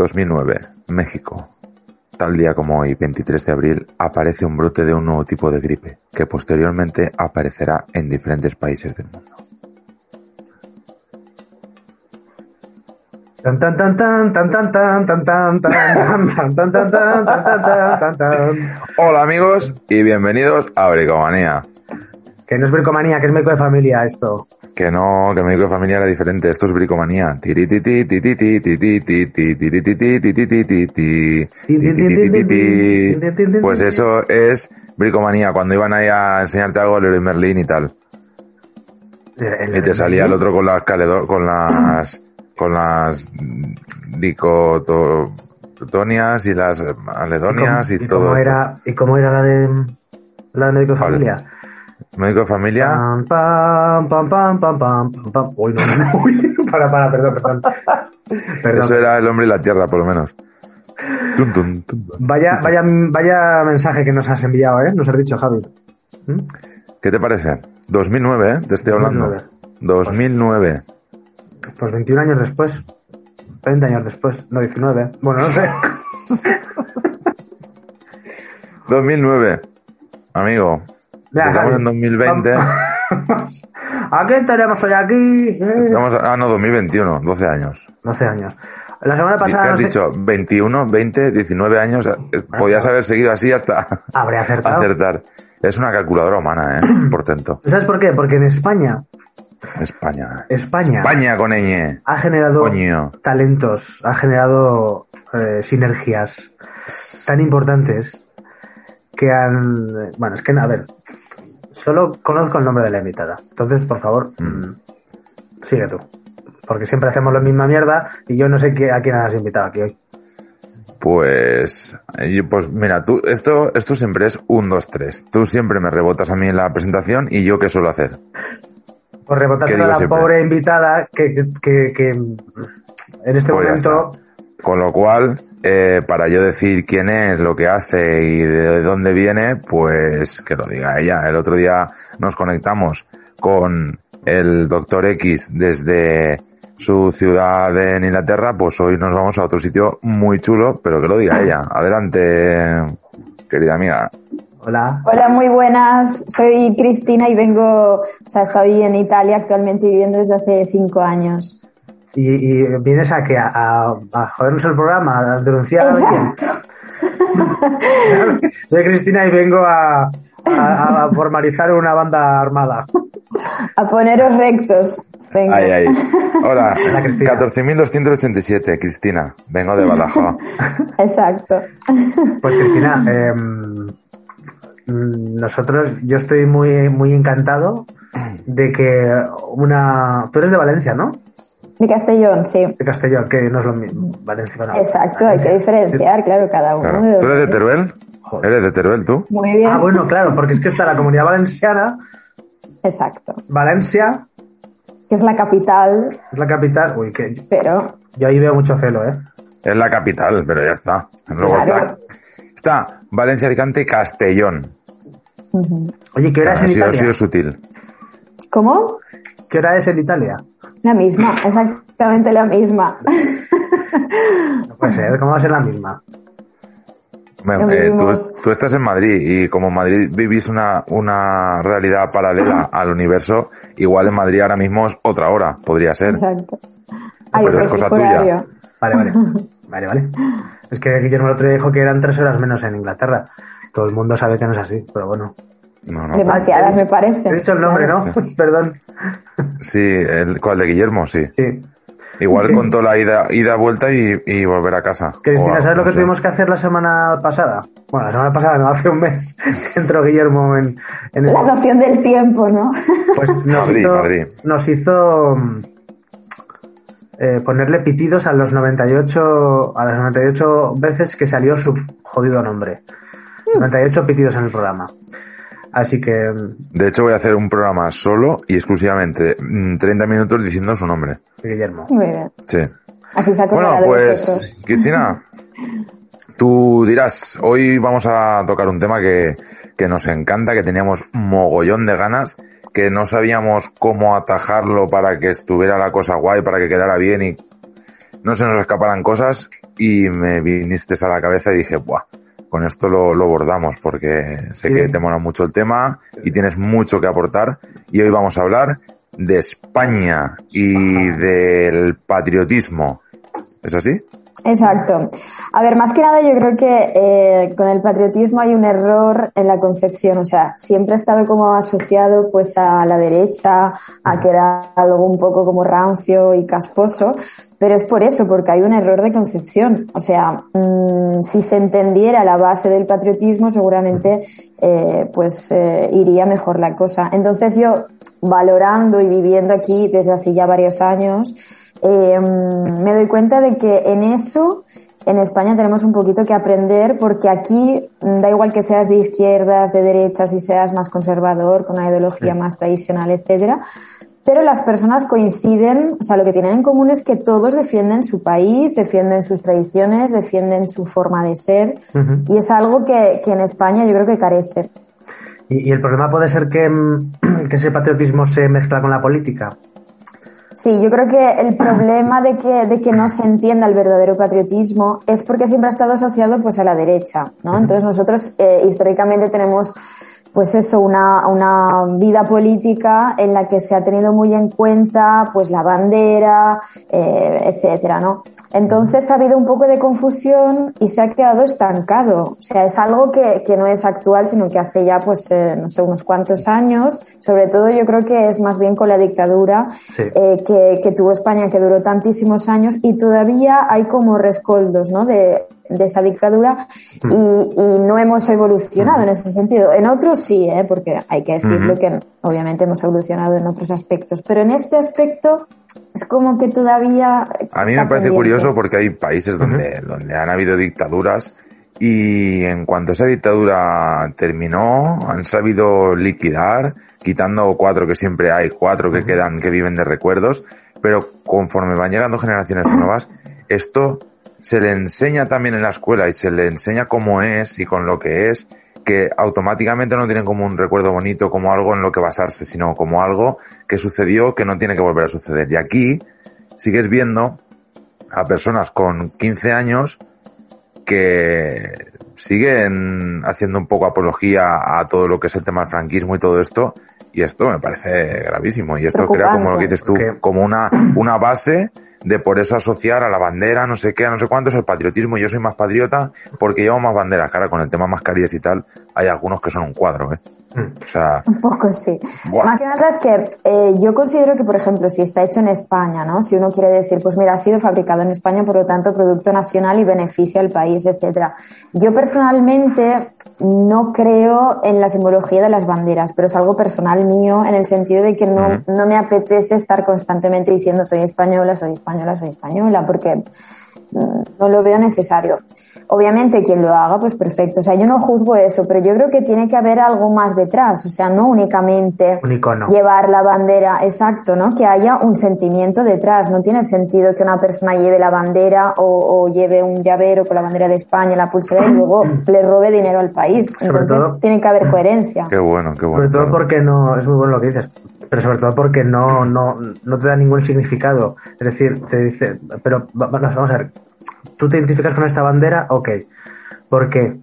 2009, México. Tal día como hoy, 23 de abril, aparece un brote de un nuevo tipo de gripe, que posteriormente aparecerá en diferentes países del mundo. Tan tan tan tan tan tan tan tan tan tan tan tan tan tan tan tan tan tan Hola amigos y bienvenidos a Bricomanía. Que no es bricomanía, que es médico de familia esto. Que no, que médico de familia era diferente, esto es bricomanía. Pues eso es bricomanía, cuando iban ahí a enseñarte algo Leroy Merlin y tal. Y te salía el otro con las con las con las dicotonias y las aledonias y, ¿Y todo y cómo era la de la de médico de familia? Médico de familia, Pam pam pam pam pam pam pam. Uy, no, uy, para para, perdón, perdón. Perdón. eso era el hombre y la tierra por lo menos. Tum, tum, tum. Vaya vaya vaya mensaje que nos has enviado, ¿eh? Nos has dicho, Javi. ¿Mm? ¿Qué te parece? 2009, ¿eh? Te estoy hablando. 2009. Pues 21 años después. 20 años después. No, 19. Bueno, no sé. 2009. Amigo. Estamos en 2020. ¿A qué tenemos hoy aquí? Eh, Estamos, ah, no, 2021, 12 años. 12 años. La semana ¿Qué pasada has no sé- dicho? 21, 20, 19 años. eh, Podías haber seguido así hasta Habré acertado. acertar. Es una calculadora humana, ¿eh? Portento. ¿Sabes por qué? Porque en España, España. España España con ñ. ha generado Coño. talentos, ha generado eh, sinergias tan importantes que han... Bueno, es que, a ver, solo conozco el nombre de la invitada. Entonces, por favor, mm, sigue tú. Porque siempre hacemos la misma mierda y yo no sé a quién has invitado aquí hoy. Pues, pues mira, tú, esto, esto siempre es un, dos, tres. Tú siempre me rebotas a mí en la presentación y yo qué suelo hacer. Por rebotárselo ¿Qué a la siempre? pobre invitada que, que, que- que en este Pues momento... Con lo cual, eh, para yo decir quién es, lo que hace y de dónde viene, pues que lo diga ella. El otro día nos conectamos con el Doctor X desde su ciudad en Inglaterra, pues hoy nos vamos a otro sitio muy chulo, pero que lo diga ella. Adelante, querida amiga. Hola. Hola, muy buenas. Soy Cristina y vengo, o sea, estoy en Italia actualmente viviendo desde hace cinco años. Y, y vienes a que a, a, a jodernos el programa, a denunciar a alguien. Soy Cristina y vengo a, a- a formalizar una banda armada. A poneros rectos. Venga. Ay, ay. Hola, Hola, Cristina. 14.287, Cristina. Vengo de Badajoz. Exacto. Pues Cristina, em, nosotros, yo estoy muy, muy encantado de que una... Tú eres de Valencia, ¿no? De Castellón, sí. De Castellón, que no es lo mismo. Valencia, bueno, Exacto, hay que diferenciar, claro, cada uno. Claro. de ¿Tú eres de. Teruel? Joder. ¿Eres de Teruel tú? Muy bien. Ah, bueno, claro, porque es que está la comunidad valenciana, Exacto. Valencia Que es la capital, es la capital. Uy, que pero yo ahí veo mucho celo, ¿eh? Es la capital, pero ya está. Luego Claro. está, está Valencia, Alicante, Castellón. Oye, ¿qué O hora sea, es ha sido, ha sido sutil. ¿cómo? ¿Qué hora es en Italia? La misma, exactamente la misma. No puede ser, ¿cómo va a ser la misma? Eh, tú, estás en Madrid y como en Madrid vivís una, una realidad paralela al universo, igual en Madrid ahora mismo es otra hora, podría ser. Exacto. Ay, pero es soy cosa horario. Vale, vale. Vale, vale. Es que Guillermo el otro día dijo que eran tres horas menos en Inglaterra. Todo el mundo sabe que no es así, pero bueno. No, no. Demasiadas, me parece. He dicho el nombre, ¿no? Perdón. Sí, el, ¿cuál de Guillermo? Sí. Sí. Igual contó la ida, ida vuelta y, y volver a casa. Cristina, ¿sabes lo que sé. tuvimos que hacer la semana pasada? Bueno, la semana pasada, no, hace un mes, que entró Guillermo en, en La este- noción del tiempo, ¿no? Pues nos Madrid, hizo, Madrid. Nos hizo mm, eh, ponerle pitidos a los 98 a las 98 veces que salió su jodido nombre. 98 pitidos en el programa. Así que De hecho, voy a hacer un programa solo y exclusivamente mm, 30 minutos diciendo su nombre. Guillermo. Muy bien. Sí. Así se Bueno, de pues. Cristina, tú dirás, hoy vamos a tocar un tema que, que nos encanta, que teníamos mogollón de ganas, que no sabíamos cómo atajarlo para que estuviera la cosa guay, para que quedara bien y no se nos escaparan cosas y me viniste a la cabeza y dije, buah, con esto lo, lo bordamos porque sé Sí. que te mola mucho el tema y tienes mucho que aportar y hoy vamos a hablar de España y del patriotismo. ¿Es así? Exacto. A ver, más que nada yo creo que eh, con el patriotismo hay un error en la concepción. O sea, siempre ha estado como asociado pues a la derecha, a que era algo un poco como rancio y casposo. Pero es por eso, porque hay un error de concepción. O sea, mm, si se entendiera la base del patriotismo, seguramente eh, pues eh, iría mejor la cosa. Entonces yo, valorando y viviendo aquí desde hace ya varios años, eh, me doy cuenta de que en eso en España tenemos un poquito que aprender porque aquí mm, da igual que seas de izquierdas, de derechas y seas más conservador, con una ideología más tradicional, etcétera, pero las personas coinciden, o sea, lo que tienen en común es que todos defienden su país, defienden sus tradiciones, defienden su forma de ser y es algo que, que en España yo creo que carece. Y, y el problema puede ser que, mm, que ese patriotismo se mezcla con la política. Sí, yo creo que el problema de que, de que no se entienda el verdadero patriotismo es porque siempre ha estado asociado pues a la derecha, ¿no? Entonces nosotros eh, históricamente tenemos pues eso, una, una vida política en la que se ha tenido muy en cuenta pues la bandera, eh, etcétera, ¿no? Entonces ha habido un poco de confusión y se ha quedado estancado. O sea, es algo que, que no es actual, sino que hace ya, pues, eh, no sé, unos cuantos años. Sobre todo yo creo que es más bien con la dictadura Sí. eh, que, que tuvo España, que duró tantísimos años y todavía hay como rescoldos, ¿no? De, de esa dictadura y, y no hemos evolucionado en ese sentido. En otros sí, ¿eh? porque hay que decirlo que obviamente hemos evolucionado en otros aspectos, pero en este aspecto es como que todavía... A mí me parece pendiente. curioso porque hay países donde, donde han habido dictaduras y en cuanto esa dictadura terminó, han sabido liquidar, quitando cuatro que siempre hay, cuatro que quedan, que viven de recuerdos, pero conforme van llegando generaciones nuevas, esto se le enseña también en la escuela y se le enseña cómo es y con lo que es, que automáticamente no tienen como un recuerdo bonito, como algo en lo que basarse, sino como algo que sucedió que no tiene que volver a suceder. Y aquí sigues viendo a personas con 15 años que siguen haciendo un poco apología a todo lo que es el tema del franquismo y todo esto, y esto me parece gravísimo. Y esto crea, como lo que dices tú, como una, una base de por eso asociar a la bandera, no sé qué, a no sé cuánto es el patriotismo. Yo soy más patriota porque llevo más banderas. Cara, con el tema mascarillas y tal, hay algunos que son un cuadro, ¿eh? O sea, Un poco sí. Más que nada es que eh, yo considero que, por ejemplo, si está hecho en España, ¿no? Si uno quiere decir, pues mira, ha sido fabricado en España, por lo tanto, producto nacional y beneficia al país, etcétera. Yo personalmente no creo en la simbología de las banderas, pero es algo personal mío en el sentido de que no, no me apetece estar constantemente diciendo soy española, soy española, soy española, porque no lo veo necesario. Obviamente quien lo haga, pues perfecto. O sea, yo no juzgo eso, pero yo creo que tiene que haber algo más detrás. O sea, no únicamente Un icono. llevar la bandera, exacto, ¿no? Que haya un sentimiento detrás. No tiene sentido que una persona lleve la bandera o, o lleve un llavero con la bandera de España, la pulsera y luego le robe dinero al país. Sobre Entonces todo- tiene que haber coherencia. qué bueno, qué bueno. Sobre todo porque no, es muy bueno lo que dices, pero sobre todo porque no, no, no te da ningún significado. Es decir, te dice, pero va- vamos vamos a ver, ¿tú te identificas con esta bandera? Ok. ¿Por qué?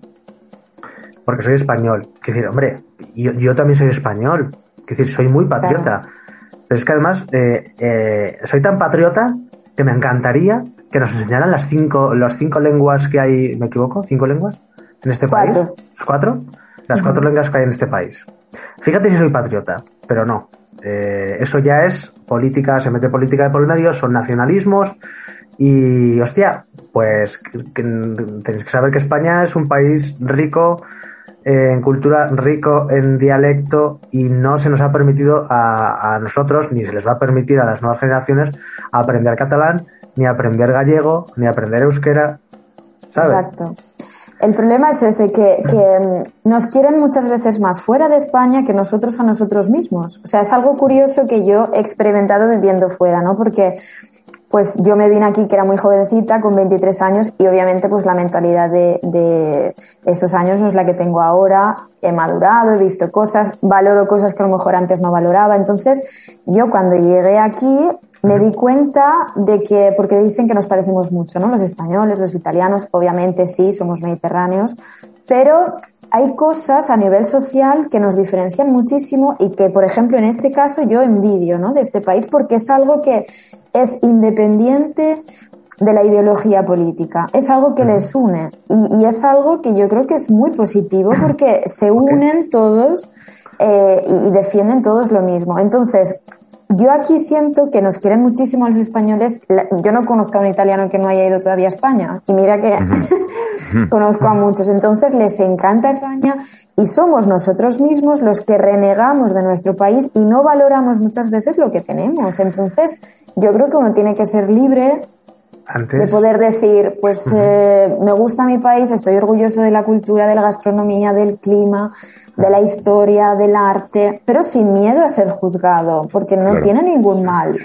Porque soy español. Es decir, hombre, yo, yo también soy español. Es decir, soy muy patriota. Pero es que además eh, eh, soy tan patriota que me encantaría que nos enseñaran las cinco, las cinco lenguas que hay, ¿me equivoco? ¿Cinco lenguas? En este Cuatro. país. ¿Las cuatro? Las cuatro lenguas que hay en este país. Fíjate si soy patriota, pero no. Eh, eso ya es política, se mete política de por medio, son nacionalismos y, hostia, pues que- tenéis que saber que España es un país rico en cultura, rico en dialecto y no se nos ha permitido a, a nosotros, ni se les va a permitir a las nuevas generaciones aprender catalán, ni aprender gallego, ni aprender euskera, ¿sabes? Exacto. El problema es ese, que, mm, nos quieren muchas veces más fuera de España que nosotros a nosotros mismos. O sea, es algo curioso que yo he experimentado viviendo fuera, ¿no? Porque pues yo me vine aquí que era muy jovencita, con 23 años, y obviamente pues la mentalidad de, de esos años no es la que tengo ahora. He madurado, he visto cosas, valoro cosas que a lo mejor antes no valoraba. Entonces, yo cuando llegué aquí me di cuenta de que, porque dicen que nos parecemos mucho, ¿no? Los españoles, los italianos, obviamente sí, somos mediterráneos, pero hay cosas a nivel social que nos diferencian muchísimo y que, por ejemplo, en este caso yo envidio, ¿no? De este país porque es algo que es independiente de la ideología política. Es algo que les une y, y es algo que yo creo que es muy positivo porque se unen todos eh, y, y defienden todos lo mismo. Entonces, yo aquí siento que nos quieren muchísimo a los españoles. Yo no conozco a un italiano que no haya ido todavía a España. Y mira que conozco a muchos. Entonces les encanta España y somos nosotros mismos los que renegamos de nuestro país y no valoramos muchas veces lo que tenemos. Entonces yo creo que uno tiene que ser libre Antes, de poder decir, pues eh, me gusta mi país, estoy orgulloso de la cultura, de la gastronomía, del clima, de la historia, del arte, pero sin miedo a ser juzgado, porque no Claro. tiene ningún mal.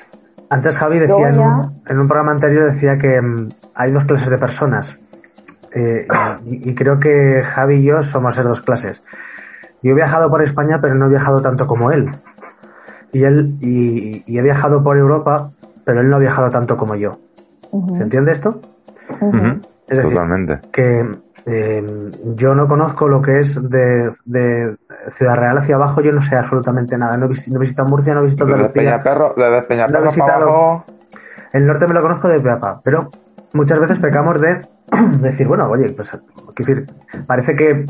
antes Javi decía en un, en un programa anterior decía que mm, hay dos clases de personas. Eh, y, y creo que Javi y yo somos esas dos clases. Yo he viajado por España, pero no he viajado tanto como él. Y él y, y he viajado por Europa, pero él no ha viajado tanto como yo. ¿Se entiende esto? Es decir, Totalmente. que eh, yo no conozco lo que es de, de Ciudad Real hacia abajo, yo no sé absolutamente nada. No he, no he visitado Murcia, no he visitado Desde Andalucía. Peñaperro, desde No he Peñaperro para visitado- abajo. El norte me lo conozco de Peapa, pero muchas veces pecamos de decir, bueno, oye, pues decir, parece que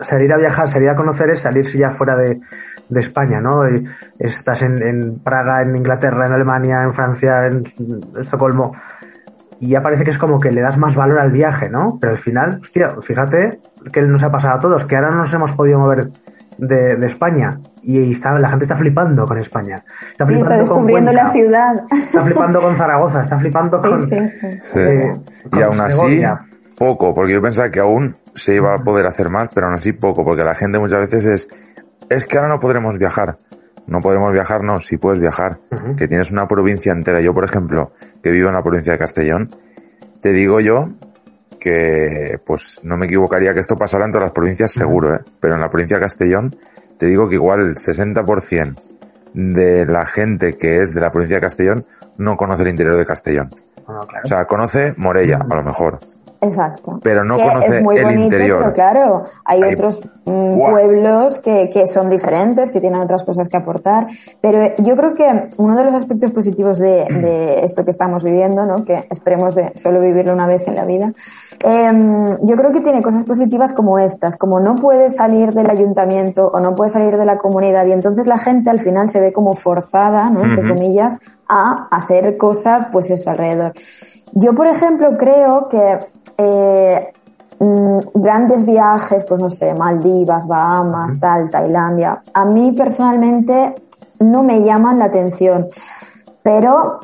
salir a viajar, salir a conocer es salirse ya fuera de, de España, ¿no? Estás en, en Praga, en Inglaterra, en Alemania, en Francia, en Estocolmo, y ya parece que es como que le das más valor al viaje, ¿no? Pero al final, hostia, fíjate que nos ha pasado a todos, que ahora no nos hemos podido mover de, de España y está, la gente está flipando con España. Está Y flipando está con descubriendo Cuenca. la ciudad. Está flipando con Zaragoza, está flipando Sí, con. sí, sí. Sí. eh, y con aún así, poco, porque yo pensaba que aún se iba a poder hacer más, pero aún así poco, porque la gente muchas veces es, es que ahora no podremos viajar. No podremos viajar, no, sí puedes viajar. Que tienes una provincia entera. Yo, por ejemplo, que vivo en la provincia de Castellón, te digo yo que, pues, no me equivocaría que esto pasara en todas las provincias, seguro, ¿eh? Pero en la provincia de Castellón, te digo que igual el 60% de la gente que es de la provincia de Castellón no conoce el interior de Castellón. Bueno, claro. O sea, conoce Morella, a lo mejor. Exacto. Pero no Que conoce es muy el bonito, interior. Pero claro, hay, Hay- otros mm, pueblos que, que son diferentes, que tienen otras cosas que aportar. Pero yo creo que uno de los aspectos positivos de, de esto que estamos viviendo, ¿no? que esperemos de solo vivirlo una vez en la vida, em, yo creo que tiene cosas positivas como estas, como no puede salir del ayuntamiento o no puede salir de la comunidad y entonces la gente al final se ve como forzada, ¿no? entre comillas, a hacer cosas pues eso alrededor. Yo, por ejemplo, creo que eh, mm, grandes viajes, pues no sé, Maldivas, Bahamas, tal, Tailandia, a mí personalmente no me llaman la atención. Pero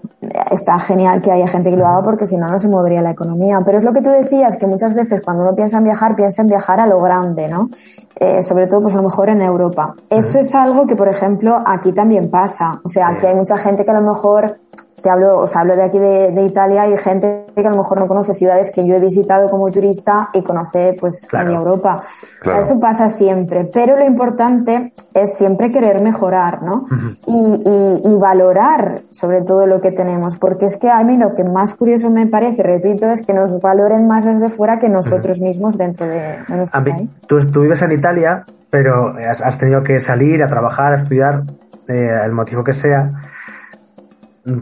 está genial que haya gente que lo haga porque si no, no se movería la economía. Pero es lo que tú decías, que muchas veces cuando uno piensa en viajar, piensa en viajar a lo grande, ¿no? Eh, sobre todo, pues a lo mejor en Europa. Eso es algo que, por ejemplo, aquí también pasa. O sea, aquí hay mucha gente que a lo mejor te hablo, o sea, hablo de aquí de, de Italia y gente que a lo mejor no conoce ciudades que yo he visitado como turista y conoce pues Claro. media Europa. O sea, Claro. eso pasa siempre, pero lo importante es siempre querer mejorar, ¿no? y, y- y valorar sobre todo lo que tenemos, porque es que a mí lo que más curioso me parece, repito, es que nos valoren más desde fuera que nosotros mismos dentro de, de nuestro A mí- país. tú, tú vives en Italia, pero has, has tenido que salir a trabajar, a estudiar, eh, el motivo que sea.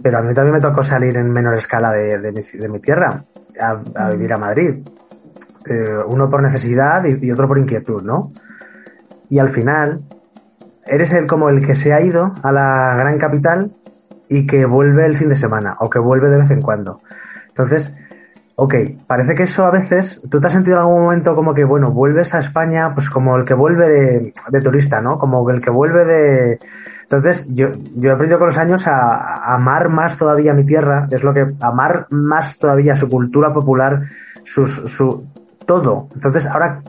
Pero a mí también me tocó salir en menor escala de, de mi, de mi tierra, a, a vivir a Madrid. Eh, uno por necesidad y, y otro por inquietud, ¿no? Y al final, eres el como el que se ha ido a la gran capital y que vuelve el fin de semana o que vuelve de vez en cuando. Entonces, Ok, parece que eso a veces, ¿tú te has sentido en algún momento como que, bueno, vuelves a España, pues como el que vuelve de, de turista, ¿no? Como el que vuelve de... Entonces, yo, yo he aprendido con los años a, a amar más todavía mi tierra, es lo que, amar más todavía su cultura popular, sus, su, todo. Entonces, ahora,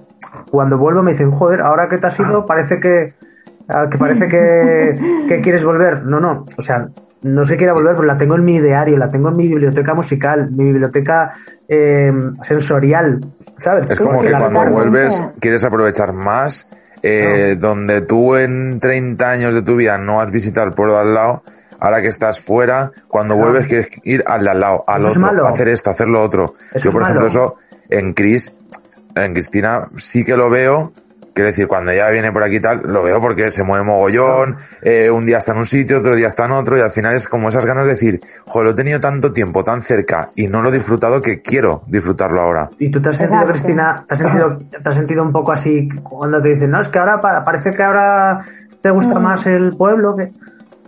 cuando vuelvo me dicen, joder, ahora que te has ido, parece que, ah, que parece que, que quieres volver. No, no, o sea, no sé quiera volver, pero la tengo en mi ideario, la tengo en mi biblioteca musical, mi biblioteca eh, sensorial, ¿sabes? Es como que cuando vuelves quieres aprovechar más, eh, donde tú en 30 años de tu vida no has visitado el pueblo de al lado, ahora que estás fuera, cuando vuelves quieres ir al de al lado, al Eso es otro, malo. hacer esto, hacer lo otro. Eso Yo, es por ejemplo, eso en Chris, en Cristina sí que lo veo. Quiero decir, cuando ella viene por aquí y tal, lo veo porque se mueve mogollón, eh, un día está en un sitio, otro día está en otro, y al final es como esas ganas de decir, joder, lo he tenido tanto tiempo tan cerca y no lo he disfrutado que quiero disfrutarlo ahora. ¿Y tú te has sentido, Exacto. Cristina, te has sentido, te has sentido un poco así cuando te dicen, no, es que ahora pa- parece que ahora te gusta Mm. más el pueblo? que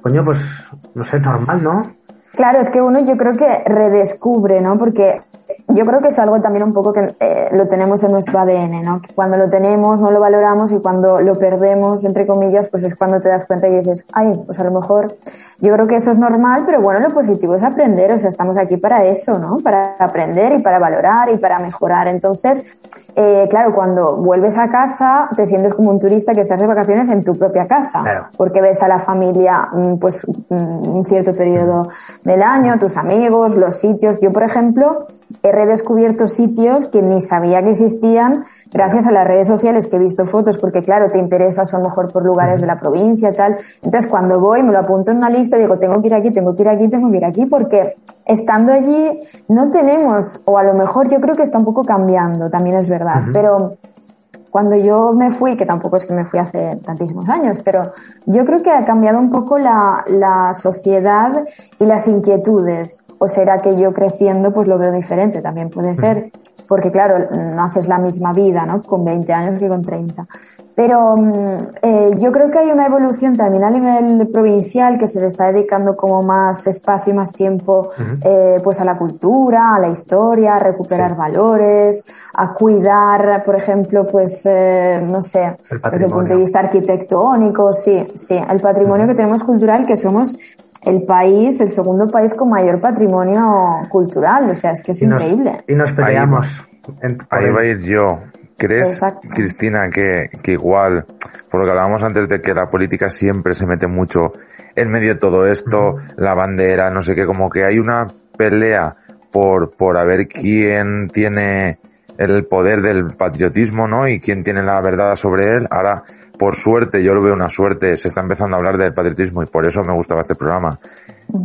Coño, pues, no sé, normal, ¿no? Claro, es que uno yo creo que redescubre, ¿no? Porque yo creo que es algo también un poco que eh, lo tenemos en nuestro ADN, ¿no? Que cuando lo tenemos no lo valoramos y cuando lo perdemos, entre comillas, pues es cuando te das cuenta y dices, ay, pues a lo mejor yo creo que eso es normal, pero bueno, lo positivo es aprender, o sea, estamos aquí para eso, ¿no? Para aprender y para valorar y para mejorar. Entonces, eh, claro, cuando vuelves a casa te sientes como un turista que estás de vacaciones en tu propia casa, Claro. porque ves a la familia mm, pues mm, un cierto periodo del año, tus amigos, los sitios. Yo, por ejemplo, he redescubierto sitios que ni sabía que existían gracias a las redes sociales que he visto fotos, porque claro, te interesas a lo mejor por lugares de la provincia y tal. Entonces, cuando voy, me lo apunto en una lista y digo, tengo que ir aquí, tengo que ir aquí, tengo que ir aquí, porque estando allí no tenemos, o a lo mejor yo creo que está un poco cambiando, también es verdad, pero cuando yo me fui, que tampoco es que me fui hace tantísimos años, pero yo creo que ha cambiado un poco la, la sociedad y las inquietudes. O será que yo creciendo pues lo veo diferente, también puede ser, porque claro, no haces la misma vida, ¿no? Con 20 años que con 30. Pero mm, eh, yo creo que hay una evolución también a nivel provincial que se le está dedicando como más espacio y más tiempo eh, pues a la cultura, a la historia, a recuperar Sí. valores, a cuidar, por ejemplo, pues eh, no sé, El desde el punto de vista arquitectónico, sí, sí, el patrimonio que tenemos cultural, que somos el país, el segundo país con mayor patrimonio cultural, o sea, es que es y nos, increíble. y nos peleamos. Ahí el- va a ir yo. ¿Crees, Exacto. Cristina, que, que igual, por lo que hablábamos antes de que la política siempre se mete mucho en medio de todo esto, la bandera, no sé qué, como que hay una pelea por, por a ver quién tiene el poder del patriotismo, ¿no? Y quién tiene la verdad sobre él. Ahora, por suerte, yo lo veo una suerte, se está empezando a hablar del patriotismo y por eso me gustaba este programa.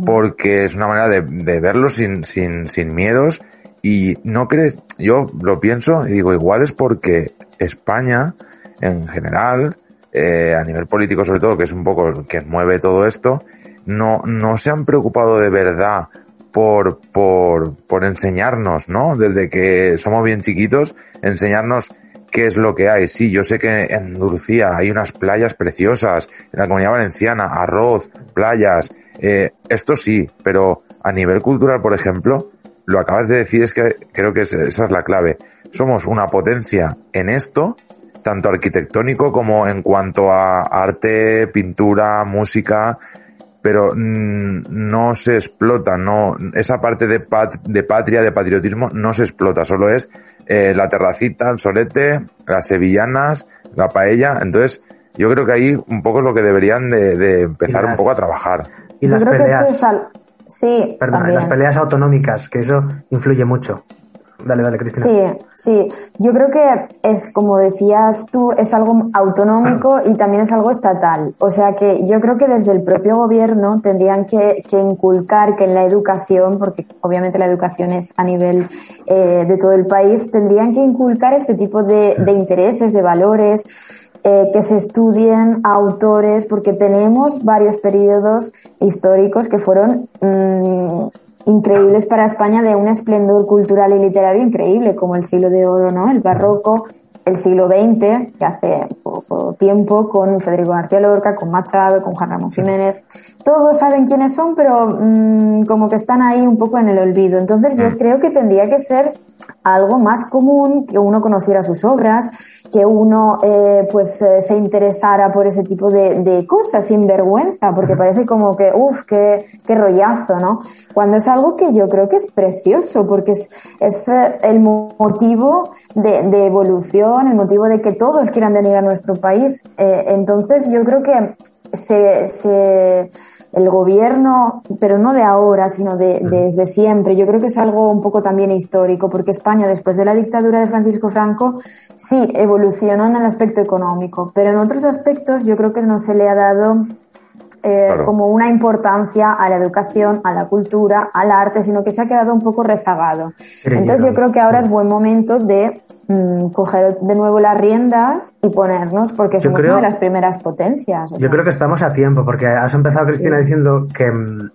Porque es una manera de, de verlo sin, sin, sin miedos y no crees, yo lo pienso y digo, igual es porque España, en general, eh, a nivel político sobre todo, que es un poco el que mueve todo esto, no, no se han preocupado de verdad por, por, por enseñarnos, ¿no? Desde que somos bien chiquitos, enseñarnos qué es lo que hay. Sí, yo sé que en Andalucía hay unas playas preciosas, en la comunidad valenciana, arroz, playas, eh, esto sí, pero a nivel cultural, por ejemplo, lo acabas de decir es que creo que es- esa es la clave. Somos una potencia en esto, tanto arquitectónico como en cuanto a arte, pintura, música, pero mm, no se explota, no, esa parte de, pat- de patria, de patriotismo, no se explota, solo es eh, la terracita, el solete, las sevillanas, la paella, entonces yo creo que ahí un poco es lo que deberían de, de empezar las- un poco a trabajar. y Yo las creo que peleas, esto es al... Sí, perdón, las peleas autonómicas, que eso influye mucho. Dale, dale, Cristina. Sí, sí. Yo creo que es, como decías tú, es algo autonómico y también es algo estatal. O sea que yo creo que desde el propio gobierno tendrían que, que inculcar que en la educación, porque obviamente la educación es a nivel eh, de todo el país, tendrían que inculcar este tipo de, de intereses, de valores, eh, que se estudien autores, porque tenemos varios periodos históricos que fueron mm, increíbles para España de un esplendor cultural y literario increíble, como el siglo de oro, ¿no? El barroco, el siglo XX, que hace poco tiempo, con Federico García Lorca, con Machado, con Juan Ramón Jiménez. Todos saben quiénes son, pero mmm, como que están ahí un poco en el olvido. Entonces yo creo que tendría que ser algo más común, que uno conociera sus obras, que uno eh, pues eh, se interesara por ese tipo de, de, cosas sin vergüenza, porque parece como que, uff, qué, qué rollazo, ¿no? Cuando es algo que yo creo que es precioso, porque es, es eh, el motivo de, de, evolución, el motivo de que todos quieran venir a nuestro país. Eh, entonces yo creo que se, se el gobierno, pero no de ahora, sino de, desde siempre. Yo creo que es algo un poco también histórico, porque España, después de la dictadura de Francisco Franco, sí evolucionó en el aspecto económico, pero en otros aspectos yo creo que no se le ha dado eh, claro. como una importancia a la educación, a la cultura, al arte, sino que se ha quedado un poco rezagado. Entonces yo creo que ahora es buen momento de mmm, coger de nuevo las riendas y ponernos, porque somos creo, una de las primeras potencias. Yo sea. creo que estamos a tiempo, porque has empezado, Cristina, sí. diciendo que, mm,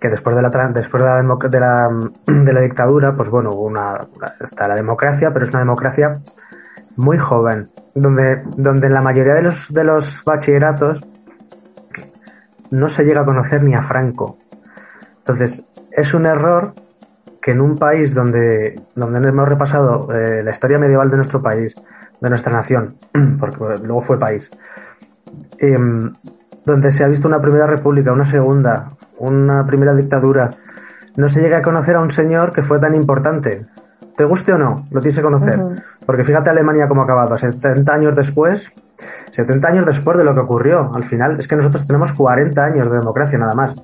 que después de la después de la, de la, de la dictadura, pues bueno, una, está la democracia, pero es una democracia muy joven, donde, donde en la mayoría de los, de los bachilleratos no se llega a conocer ni a Franco. Entonces, es un error que en un país donde, donde hemos repasado eh, la historia medieval de nuestro país, de nuestra nación, porque luego fue país, eh, donde se ha visto una primera república, una segunda, una primera dictadura, no se llega a conocer a un señor que fue tan importante. Te guste o no, lo tienes que conocer. Uh -huh. Porque fíjate Alemania cómo ha acabado, 70 años después, 70 años después de lo que ocurrió. Al final, es que nosotros tenemos 40 años de democracia nada más.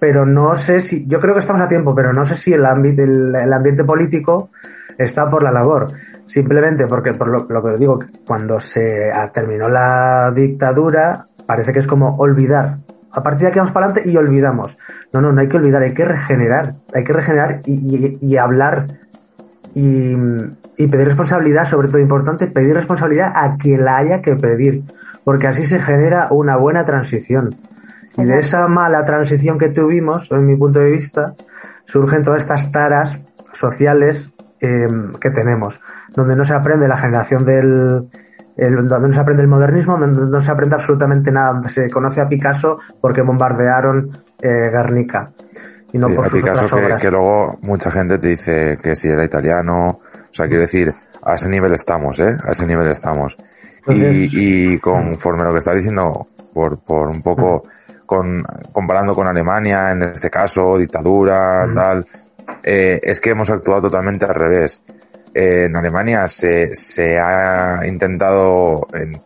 Pero no sé si, yo creo que estamos a tiempo, pero no sé si el, ámbito, el, ambiente político está por la labor. Simplemente porque, por lo, que digo, cuando se terminó la dictadura, parece que es como olvidar a partir de aquí vamos para adelante y olvidamos. No, no, no hay que olvidar, hay que regenerar, hay que regenerar y, y, y hablar y, y, pedir responsabilidad, sobre todo importante, pedir responsabilidad a quien la haya que pedir, porque así se genera una buena transición. Y de esa mala transición que tuvimos, en mi punto de vista, surgen todas estas taras sociales eh, que tenemos, donde no se aprende la generación del, el, donde no se aprende el modernismo, donde no se aprende absolutamente nada, donde se conoce a Picasso porque bombardearon eh, Guernica. Y no sí, por a sus Picasso otras que, obras. que, luego mucha gente te dice que si era italiano, sea, quiere decir, a ese nivel estamos, ¿eh? A ese nivel estamos. Entonces, y, y, conforme lo que está diciendo, por, por un poco, con, comparando con Alemania, en este caso, dictadura, uh -huh. tal, eh, es que hemos actuado totalmente al revés. Eh, en Alemania se, se ha intentado en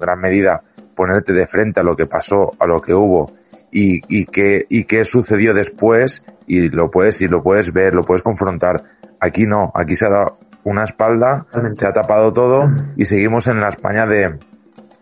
gran medida ponerte de frente a lo que pasó, a lo que hubo y, y qué y qué sucedió después y lo puedes y lo puedes ver, lo puedes confrontar. Aquí no, aquí se ha dado una espalda, se ha tapado todo y seguimos en la España de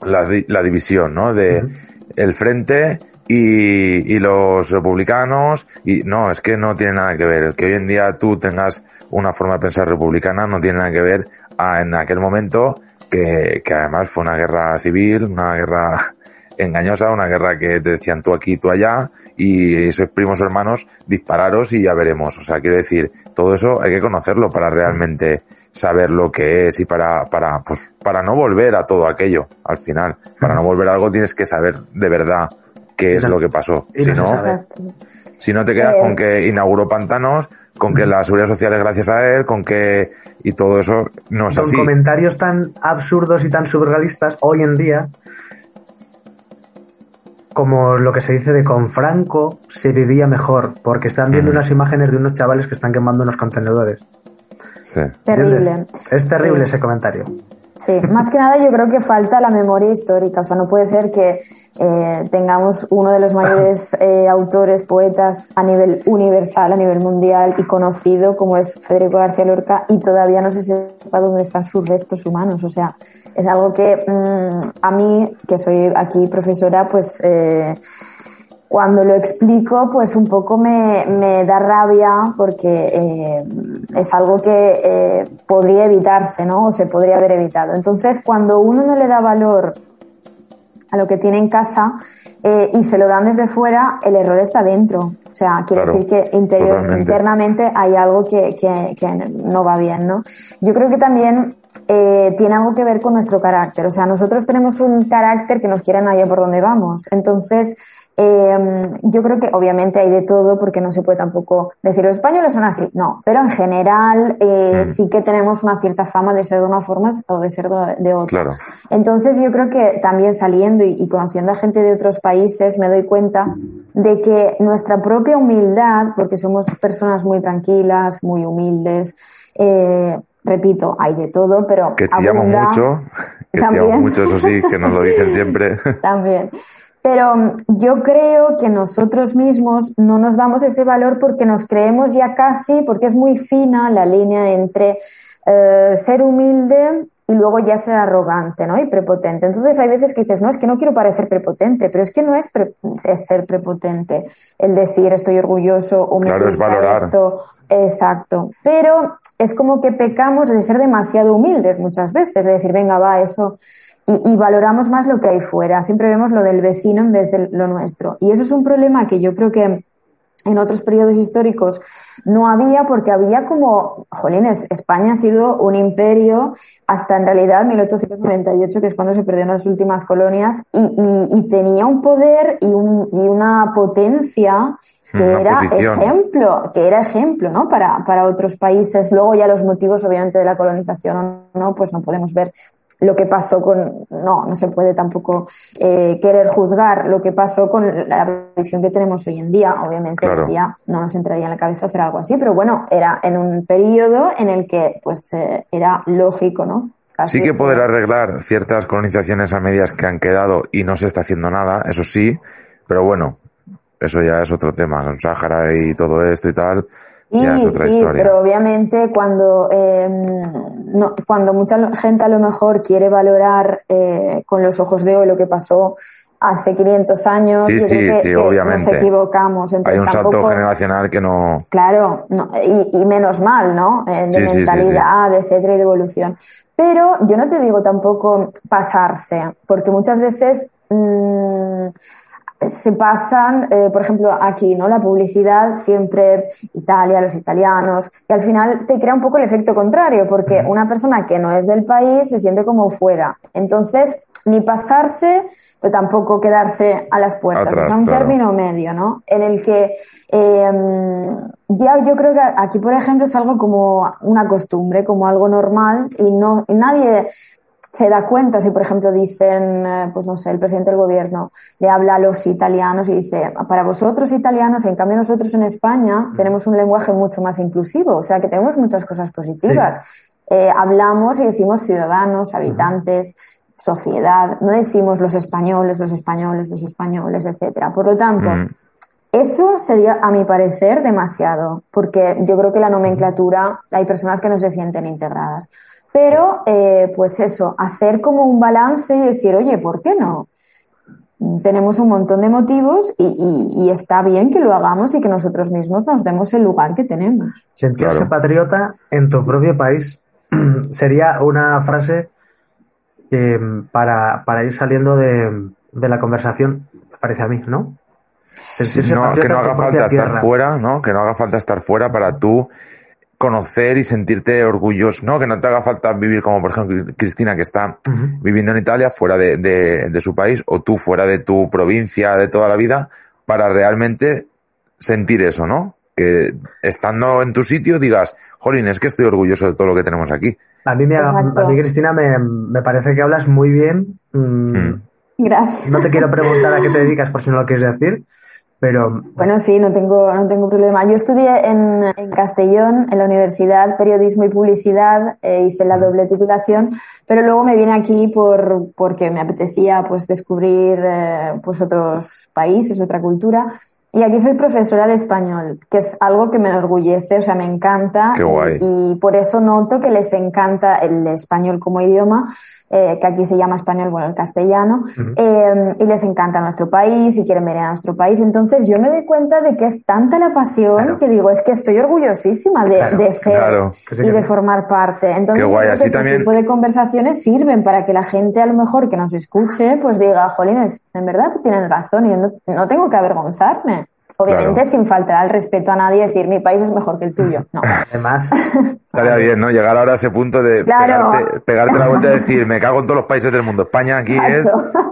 la, la división, ¿no? De uh -huh. el frente y, y los republicanos y no, es que no tiene nada que ver. El que hoy en día tú tengas una forma de pensar republicana no tiene nada que ver a, en aquel momento que, que además fue una guerra civil, una guerra engañosa, una guerra que te decían tú aquí, tú allá, y sois primos hermanos, dispararos y ya veremos. O sea, quiere decir, todo eso hay que conocerlo para realmente saber lo que es y para, para, pues, para no volver a todo aquello al final. Para no volver a algo tienes que saber de verdad qué es lo que pasó. Si no, si no te quedas con que inauguró pantanos, con que la seguridad social es gracias a él, con que y todo eso no es con así. comentarios tan absurdos y tan surrealistas hoy en día como lo que se dice de con Franco se vivía mejor, porque están viendo mm. unas imágenes de unos chavales que están quemando unos contenedores. Sí. Terrible. Es terrible sí. ese comentario. Sí, más que nada yo creo que falta la memoria histórica, o sea, no puede ser que eh, tengamos uno de los mayores eh, autores, poetas a nivel universal, a nivel mundial y conocido como es Federico García Lorca y todavía no se sepa dónde están sus restos humanos. O sea, es algo que mmm, a mí, que soy aquí profesora, pues eh, cuando lo explico, pues un poco me, me da rabia porque eh, es algo que eh, podría evitarse, ¿no? O se podría haber evitado. Entonces, cuando uno no le da valor a lo que tiene en casa eh, y se lo dan desde fuera, el error está dentro. O sea, quiere claro, decir que interior, internamente hay algo que, que, que, no va bien, ¿no? Yo creo que también eh, tiene algo que ver con nuestro carácter. O sea, nosotros tenemos un carácter que nos quiere allá por donde vamos. Entonces, eh, yo creo que obviamente hay de todo porque no se puede tampoco decir los españoles son así, no, pero en general eh, Mm. sí que tenemos una cierta fama de ser de una forma o de ser de, de otra. Claro. Entonces yo creo que también saliendo y, y conociendo a gente de otros países me doy cuenta de que nuestra propia humildad, porque somos personas muy tranquilas, muy humildes, eh, repito, hay de todo, pero Que chillamos abunda- mucho, que chillamos mucho, eso sí, que nos lo dicen siempre. también. Pero mm, yo creo que nosotros mismos no nos damos ese valor porque nos creemos ya casi, porque es muy fina la línea entre eh, ser humilde y luego ya ser arrogante ¿no? y prepotente. Entonces hay veces que dices, no, es que no quiero parecer prepotente, pero es que no es, pre- es ser prepotente el decir estoy orgulloso o me Claro, es valorar. esto. Exacto. Pero es como que pecamos de ser demasiado humildes muchas veces, de decir, venga, va, eso y, valoramos más lo que hay fuera. Siempre vemos lo del vecino en vez de lo nuestro. Y eso es un problema que yo creo que en otros periodos históricos no había porque había como, jolines, España ha sido un imperio hasta en realidad 1898, que es cuando se perdieron las últimas colonias, y, tenía un poder y una potencia que Una era posición. ejemplo, que era ejemplo, ¿no? Para, para otros países. Luego ya los motivos, obviamente, de la colonización o no, pues no podemos ver lo que pasó con, no, no se puede tampoco eh, querer juzgar lo que pasó con la visión que tenemos hoy en día. Obviamente Claro. hoy día no nos entraría en la cabeza hacer algo así, pero bueno, era en un periodo en el que pues eh, era lógico, ¿no? Casi Sí que poder arreglar ciertas colonizaciones a medias que han quedado y no se está haciendo nada, eso sí, pero bueno, eso ya es otro tema, con Sáhara y todo esto y tal, Sí, ya es otra sí, historia. pero obviamente cuando, eh, no, cuando mucha gente a lo mejor quiere valorar eh, con los ojos de hoy lo que pasó hace 500 años, Sí, yo sí, creo que, sí, que obviamente. nos equivocamos. Hay Entonces un salto tampoco, generacional que no... Claro, no, y, y menos mal, ¿no? Eh, de mentalidad, etcétera, y de evolución. Pero yo no te digo tampoco pasarse, porque muchas veces mm, se pasan, eh, por ejemplo, aquí, ¿no? La publicidad siempre Italia, los italianos, y al final te crea un poco el efecto contrario, porque una persona que no es del país se siente como fuera. Entonces, ni pasarse, pero tampoco quedarse a las puertas. Atrás, o sea, un claro. término medio, ¿no? En el que eh, ya yo creo que aquí, por ejemplo, es algo como una costumbre, como algo normal y no nadie se da cuenta si, por ejemplo, dicen, eh, pues no sé, el presidente del gobierno le habla a los italianos y dice, para vosotros italianos, en cambio nosotros en España tenemos un lenguaje mucho más inclusivo, o sea que tenemos muchas cosas positivas. Eh, hablamos y decimos ciudadanos, habitantes, sociedad, no decimos los españoles, los españoles, los españoles, etcétera. Por lo tanto, Mm. eso sería, a mi parecer, demasiado, porque yo creo que la nomenclatura, hay personas que no se sienten integradas. Pero, eh, pues eso, hacer como un balance y decir, oye, ¿por qué no? Tenemos un montón de motivos y, y- y está bien que lo hagamos y que nosotros mismos nos demos el lugar que tenemos. Sentirse Claro. patriota en tu propio país sería una frase eh, para, para ir saliendo de, de la conversación, me parece a mí, ¿no? Sentirse No, patriota que no haga falta estar tierra. fuera, ¿no? Que no haga falta estar fuera para tú conocer y sentirte orgulloso, ¿no? Que no te haga falta vivir como, por ejemplo, Cristina, que está viviendo en Italia, fuera de, de- de su país, o tú fuera de tu provincia de toda la vida, para realmente sentir eso, ¿no? Que estando en tu sitio digas, jolín, es que estoy orgulloso de todo lo que tenemos aquí. A mí, me, Exacto. a mí Cristina, me, me parece que hablas muy bien. Mm. Gracias. No te quiero preguntar a qué te dedicas por si no lo quieres decir, pero Bueno, sí, no tengo, no tengo problema. Yo estudié en, en Castellón, en la Universidad Periodismo y Publicidad, eh, hice la doble titulación, pero luego me vine aquí por, porque me apetecía pues descubrir eh, pues otros países, otra cultura. Y aquí soy profesora de español, que es algo que me enorgullece, o sea, me encanta. Qué guay. Y, y por eso noto que les encanta el español como idioma, eh, que aquí se llama español, bueno, el castellano, eh, y les encanta nuestro país y quieren venir a nuestro país. Entonces yo me doy cuenta de que es tanta la pasión Claro. que digo, es que estoy orgullosísima de, Claro, de ser claro. Que sí, y de sí. formar parte. Entonces guay, así este también- tipo de conversaciones sirven para que la gente a lo mejor que nos escuche pues diga, jolines, en verdad tienen razón y no, no tengo que avergonzarme. Obviamente Claro. sin faltar al respeto a nadie y decir mi país es mejor que el tuyo. No. Además, Estaría bien, ¿no? Llegar ahora a ese punto de Claro. pegarte, pegarte la vuelta y decir, me cago en todos los países del mundo. España aquí es... Exacto.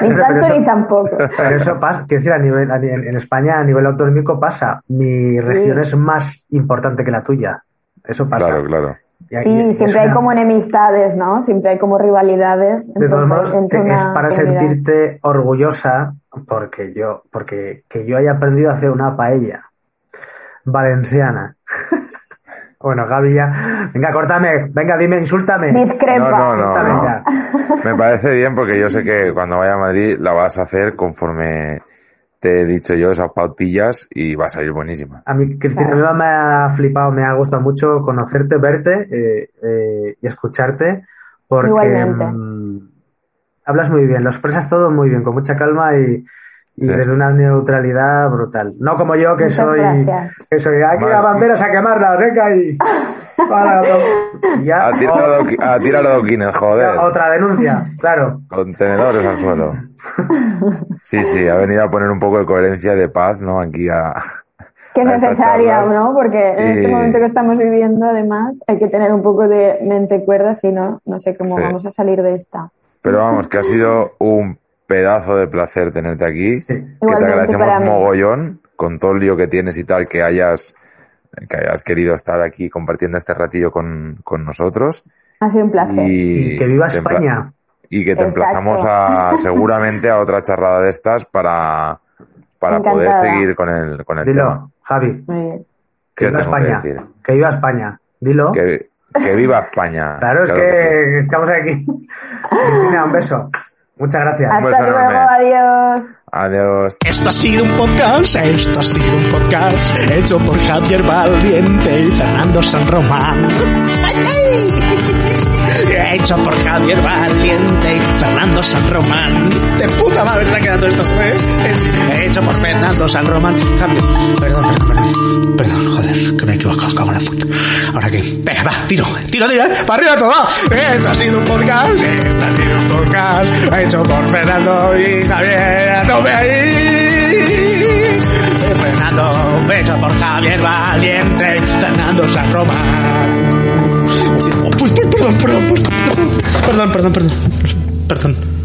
ni tanto eso- ni tampoco. pero eso pasa, quiero decir, a nivel, a nivel- en España, a nivel autonómico pasa. Mi región es más importante que la tuya. Eso pasa. Claro, claro. Y- Sí, es- siempre es hay una- como enemistades, ¿no? Siempre hay como rivalidades. De todos modos, es para comunidad. sentirte orgullosa porque yo, porque que yo haya aprendido a hacer una paella valenciana. bueno, Gaby ya, venga, córtame, venga, dime, insúltame. Discrepa. No, no, no. Me parece bien porque yo sé que cuando vaya a Madrid la vas a hacer conforme te he dicho yo esas pautillas y va a salir buenísima. A mí, Cristina, Claro. a mí me ha flipado, me ha gustado mucho conocerte, verte eh, eh, y escucharte, porque Igualmente. Hablas muy bien, lo expresas todo muy bien, con mucha calma y, y Sí. desde una neutralidad brutal. No como yo, que Muchas soy, gracias. que soy aquí Vale. las banderas a quemarlas, venga y, para, ya, A tirar, o- adoqui- a tirar adoquines, joder. otra denuncia, claro. Contenedores al suelo. Sí, sí, ha venido a poner un poco de coherencia, de paz, ¿no? Aquí a... Que es a necesaria. ¿no? Porque en este momento que estamos viviendo, además, hay que tener un poco de mente cuerda, si no, no sé cómo Sí. vamos a salir de esta. Pero vamos, que ha sido un pedazo de placer tenerte aquí. Que te agradecemos mogollón con todo el lío que tienes y tal, que hayas, que hayas querido estar aquí compartiendo este ratillo con, con nosotros. Ha sido un placer. Y que viva España. Y que te Exacto. emplazamos a, seguramente a otra charrada de estas para, para poder seguir con el, con el tema. Dilo, Javi, Muy bien. que ¿Qué viva que España. decir? Que viva España. Dilo. Que, que viva España. Claro, es que que estamos aquí. Cristina, un beso. Muchas gracias. Hasta luego, enorme. adiós. Adiós. Esto ha sido un podcast, esto ha sido un podcast hecho por Javier Valiente y Fernando San Román. Hecho por Javier Valiente y Fernando San Román. De puta madre se ha quedado esto, ¿eh? Hecho por Fernando San Román. Javier, perdón, perdón, perdón. Perdón, joder, que me he equivocado, cago en la puta. Ahora que, venga, va, tiro, tiro, tiro, eh. para arriba todo. Esto ha sido un podcast, esto ha sido un podcast, hecho por Fernando y Javier, a tope ahí. Fernando, hecho por Javier Valiente, Fernando San Román. Perdón, perdón, perdón, perdón, perdón, perdón, perdón. perdón.